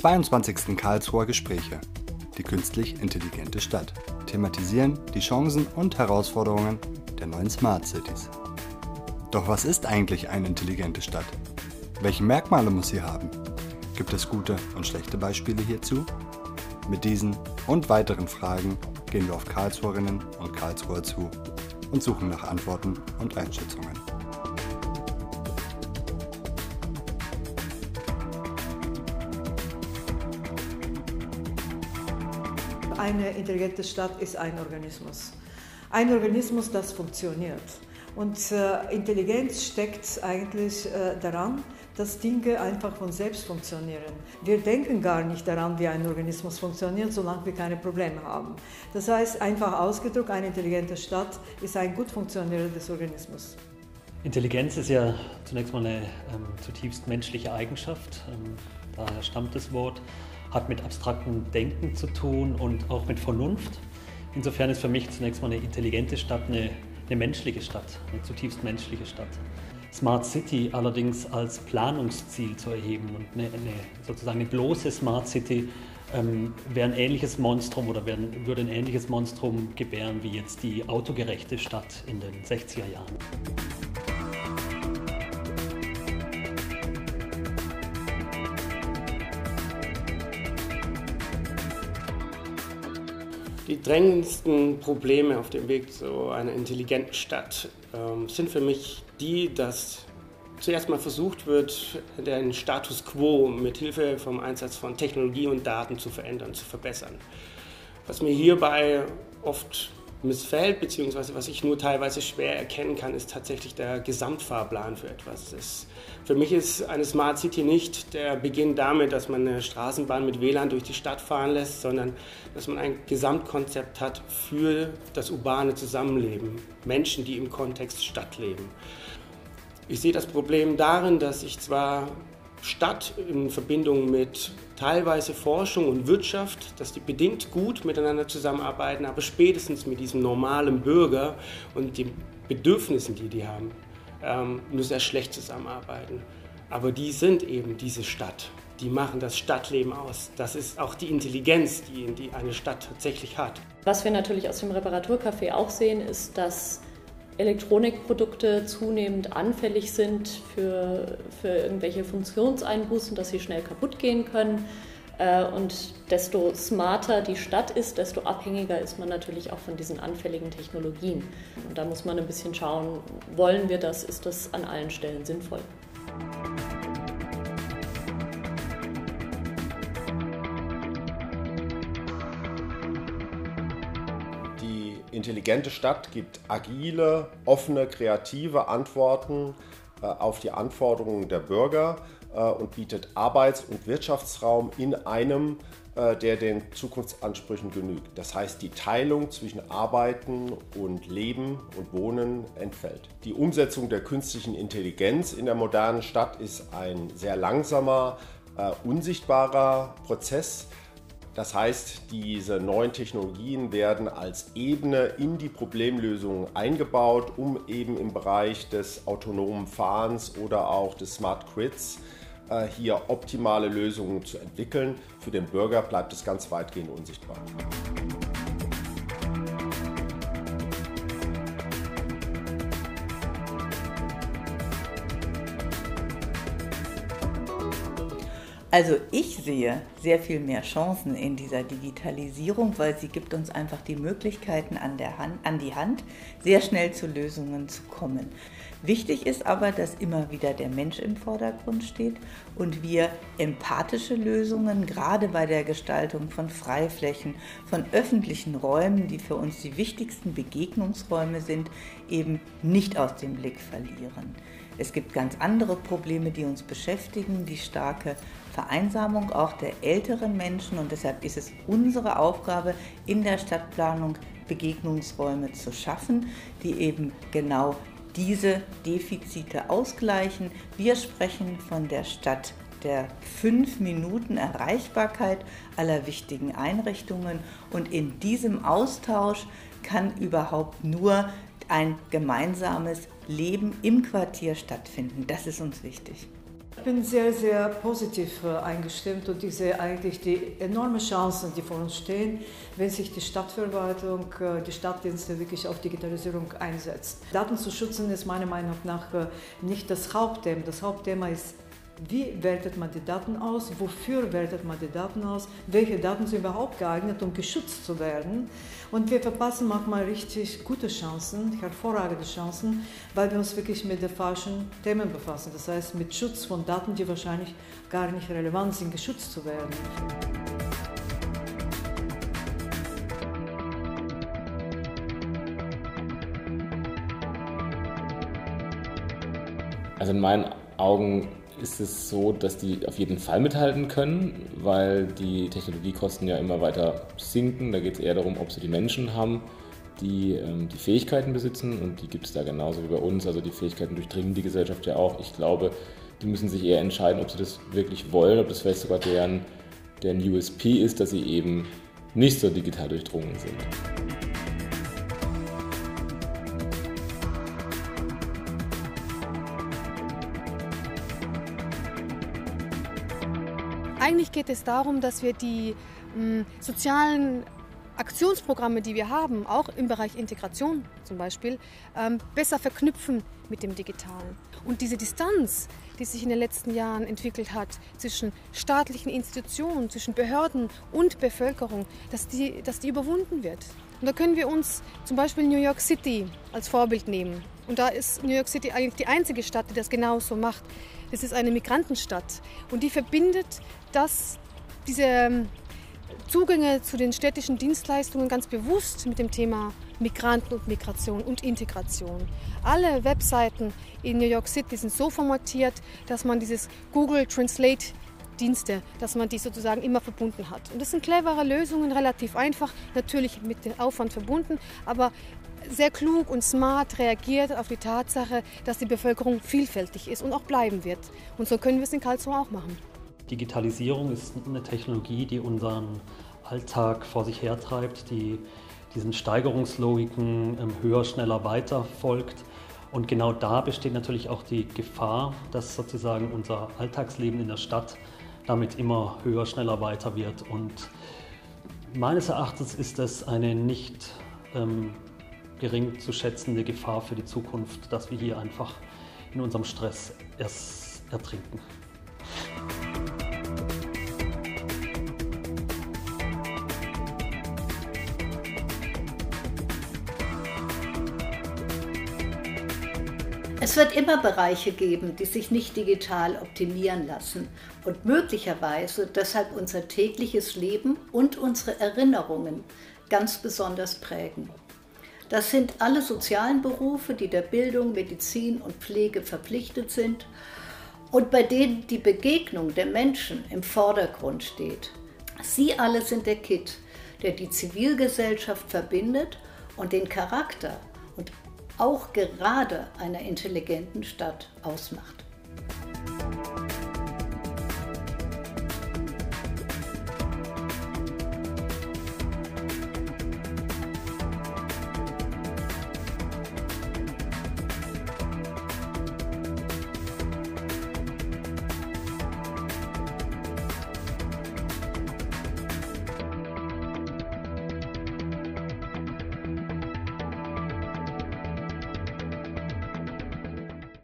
22. Karlsruher Gespräche, die künstlich intelligente Stadt, thematisieren die Chancen und Herausforderungen der neuen Smart Cities. Doch was ist eigentlich eine intelligente Stadt? Welche Merkmale muss sie haben? Gibt es gute und schlechte Beispiele hierzu? Mit diesen und weiteren Fragen gehen wir auf Karlsruherinnen und Karlsruher zu und suchen nach Antworten und Einschätzungen. Eine intelligente Stadt ist ein Organismus. Ein Organismus, das funktioniert. Und äh, Intelligenz steckt eigentlich äh, daran, dass Dinge einfach von selbst funktionieren. Wir denken gar nicht daran, wie ein Organismus funktioniert, solange wir keine Probleme haben. Das heißt, einfach ausgedrückt, eine intelligente Stadt ist ein gut funktionierendes Organismus. Intelligenz ist ja zunächst mal eine ähm, zutiefst menschliche Eigenschaft. Ähm, daher stammt das Wort, hat mit abstraktem Denken zu tun und auch mit Vernunft. Insofern ist für mich zunächst mal eine intelligente Stadt eine eine menschliche Stadt, eine zutiefst menschliche Stadt. Smart City allerdings als Planungsziel zu erheben und eine, eine sozusagen eine bloße Smart City ähm, wäre ein ähnliches Monstrum oder werden, würde ein ähnliches Monstrum gebären wie jetzt die autogerechte Stadt in den 60er Jahren. Die drängendsten Probleme auf dem Weg zu einer intelligenten Stadt ähm, sind für mich die, dass zuerst mal versucht wird, den Status quo mit Hilfe vom Einsatz von Technologie und Daten zu verändern, zu verbessern. Was mir hierbei oft missfällt, beziehungsweise was ich nur teilweise schwer erkennen kann, ist tatsächlich der Gesamtfahrplan für etwas. Das, für mich ist eine Smart City nicht der Beginn damit, dass man eine Straßenbahn mit WLAN durch die Stadt fahren lässt, sondern dass man ein Gesamtkonzept hat für das urbane Zusammenleben, Menschen, die im Kontext Stadt leben. Ich sehe das Problem darin, dass ich zwar Stadt in Verbindung mit teilweise Forschung und Wirtschaft, dass die bedingt gut miteinander zusammenarbeiten, aber spätestens mit diesem normalen Bürger und den Bedürfnissen, die die haben, ähm, nur sehr schlecht zusammenarbeiten. Aber die sind eben diese Stadt. Die machen das Stadtleben aus. Das ist auch die Intelligenz, die, die eine Stadt tatsächlich hat. Was wir natürlich aus dem Reparaturcafé auch sehen, ist, dass Elektronikprodukte zunehmend anfällig sind für, für irgendwelche Funktionseinbußen, dass sie schnell kaputt gehen können. Äh, und desto smarter die Stadt ist, desto abhängiger ist man natürlich auch von diesen anfälligen Technologien. Und da muss man ein bisschen schauen, wollen wir das, ist das an allen Stellen sinnvoll. Intelligente Stadt gibt agile, offene, kreative Antworten äh, auf die Anforderungen der Bürger äh, und bietet Arbeits- und Wirtschaftsraum in einem, äh, der den Zukunftsansprüchen genügt. Das heißt, die Teilung zwischen Arbeiten und Leben und Wohnen entfällt. Die Umsetzung der künstlichen Intelligenz in der modernen Stadt ist ein sehr langsamer, unsichtbarer Prozess, das heißt, diese neuen Technologien werden als Ebene in die Problemlösung eingebaut, um eben im Bereich des autonomen Fahrens oder auch des Smart Grids äh, hier optimale Lösungen zu entwickeln. Für den Bürger bleibt es ganz weitgehend unsichtbar. Also ich sehe sehr viel mehr Chancen in dieser Digitalisierung, weil sie gibt uns einfach die Möglichkeiten an, der Hand, an die Hand, sehr schnell zu Lösungen zu kommen. Wichtig ist aber, dass immer wieder der Mensch im Vordergrund steht und wir empathische Lösungen, gerade bei der Gestaltung von Freiflächen, von öffentlichen Räumen, die für uns die wichtigsten Begegnungsräume sind, eben nicht aus dem Blick verlieren. Es gibt ganz andere Probleme, die uns beschäftigen, die starke Vereinsamung auch der älteren Menschen und deshalb ist es unsere Aufgabe in der Stadtplanung Begegnungsräume zu schaffen, die eben genau diese Defizite ausgleichen. Wir sprechen von der Stadt der fünf Minuten Erreichbarkeit aller wichtigen Einrichtungen und in diesem Austausch kann überhaupt nur ein gemeinsames Leben im Quartier stattfinden. Das ist uns wichtig. Ich bin sehr, sehr positiv äh, eingestimmt und ich sehe eigentlich die enormen Chancen, die vor uns stehen, wenn sich die Stadtverwaltung, äh, die Stadtdienste wirklich auf Digitalisierung einsetzt. Daten zu schützen ist meiner Meinung nach äh, nicht das Hauptthema. Das Hauptthema ist wie wertet man die Daten aus? Wofür wertet man die Daten aus? Welche Daten sind überhaupt geeignet, um geschützt zu werden? Und wir verpassen manchmal richtig gute Chancen, hervorragende Chancen, weil wir uns wirklich mit den falschen Themen befassen. Das heißt, mit Schutz von Daten, die wahrscheinlich gar nicht relevant sind, geschützt zu werden. Also in meinen Augen ist es so, dass die auf jeden Fall mithalten können, weil die Technologiekosten ja immer weiter sinken. Da geht es eher darum, ob sie die Menschen haben, die ähm, die Fähigkeiten besitzen und die gibt es da genauso wie bei uns. Also die Fähigkeiten durchdringen die Gesellschaft ja auch. Ich glaube, die müssen sich eher entscheiden, ob sie das wirklich wollen, ob das vielleicht sogar deren, deren USP ist, dass sie eben nicht so digital durchdrungen sind. Eigentlich geht es darum, dass wir die mh, sozialen Aktionsprogramme, die wir haben, auch im Bereich Integration zum Beispiel, ähm, besser verknüpfen mit dem Digitalen. Und diese Distanz, die sich in den letzten Jahren entwickelt hat zwischen staatlichen Institutionen, zwischen Behörden und Bevölkerung, dass die, dass die überwunden wird. Und da können wir uns zum Beispiel New York City als Vorbild nehmen. Und da ist New York City eigentlich die einzige Stadt, die das genauso macht. Das ist eine Migrantenstadt und die verbindet das, diese ähm, Zugänge zu den städtischen Dienstleistungen ganz bewusst mit dem Thema Migranten und Migration und Integration. Alle Webseiten in New York City sind so formatiert, dass man dieses Google Translate Dienste, dass man die sozusagen immer verbunden hat. Und das sind clevere Lösungen, relativ einfach, natürlich mit dem Aufwand verbunden, aber sehr klug und smart reagiert auf die Tatsache, dass die Bevölkerung vielfältig ist und auch bleiben wird. Und so können wir es in Karlsruhe auch machen. Digitalisierung ist eine Technologie, die unseren Alltag vor sich hertreibt, die diesen Steigerungslogiken ähm, höher, schneller, weiter folgt. Und genau da besteht natürlich auch die Gefahr, dass sozusagen unser Alltagsleben in der Stadt damit immer höher, schneller, weiter wird. Und meines Erachtens ist das eine nicht ähm, gering zu schätzende Gefahr für die Zukunft, dass wir hier einfach in unserem Stress erst ertrinken. Es wird immer Bereiche geben, die sich nicht digital optimieren lassen und möglicherweise deshalb unser tägliches Leben und unsere Erinnerungen ganz besonders prägen. Das sind alle sozialen Berufe, die der Bildung, Medizin und Pflege verpflichtet sind und bei denen die Begegnung der Menschen im Vordergrund steht. Sie alle sind der Kit, der die Zivilgesellschaft verbindet und den Charakter und auch gerade einer intelligenten Stadt ausmacht.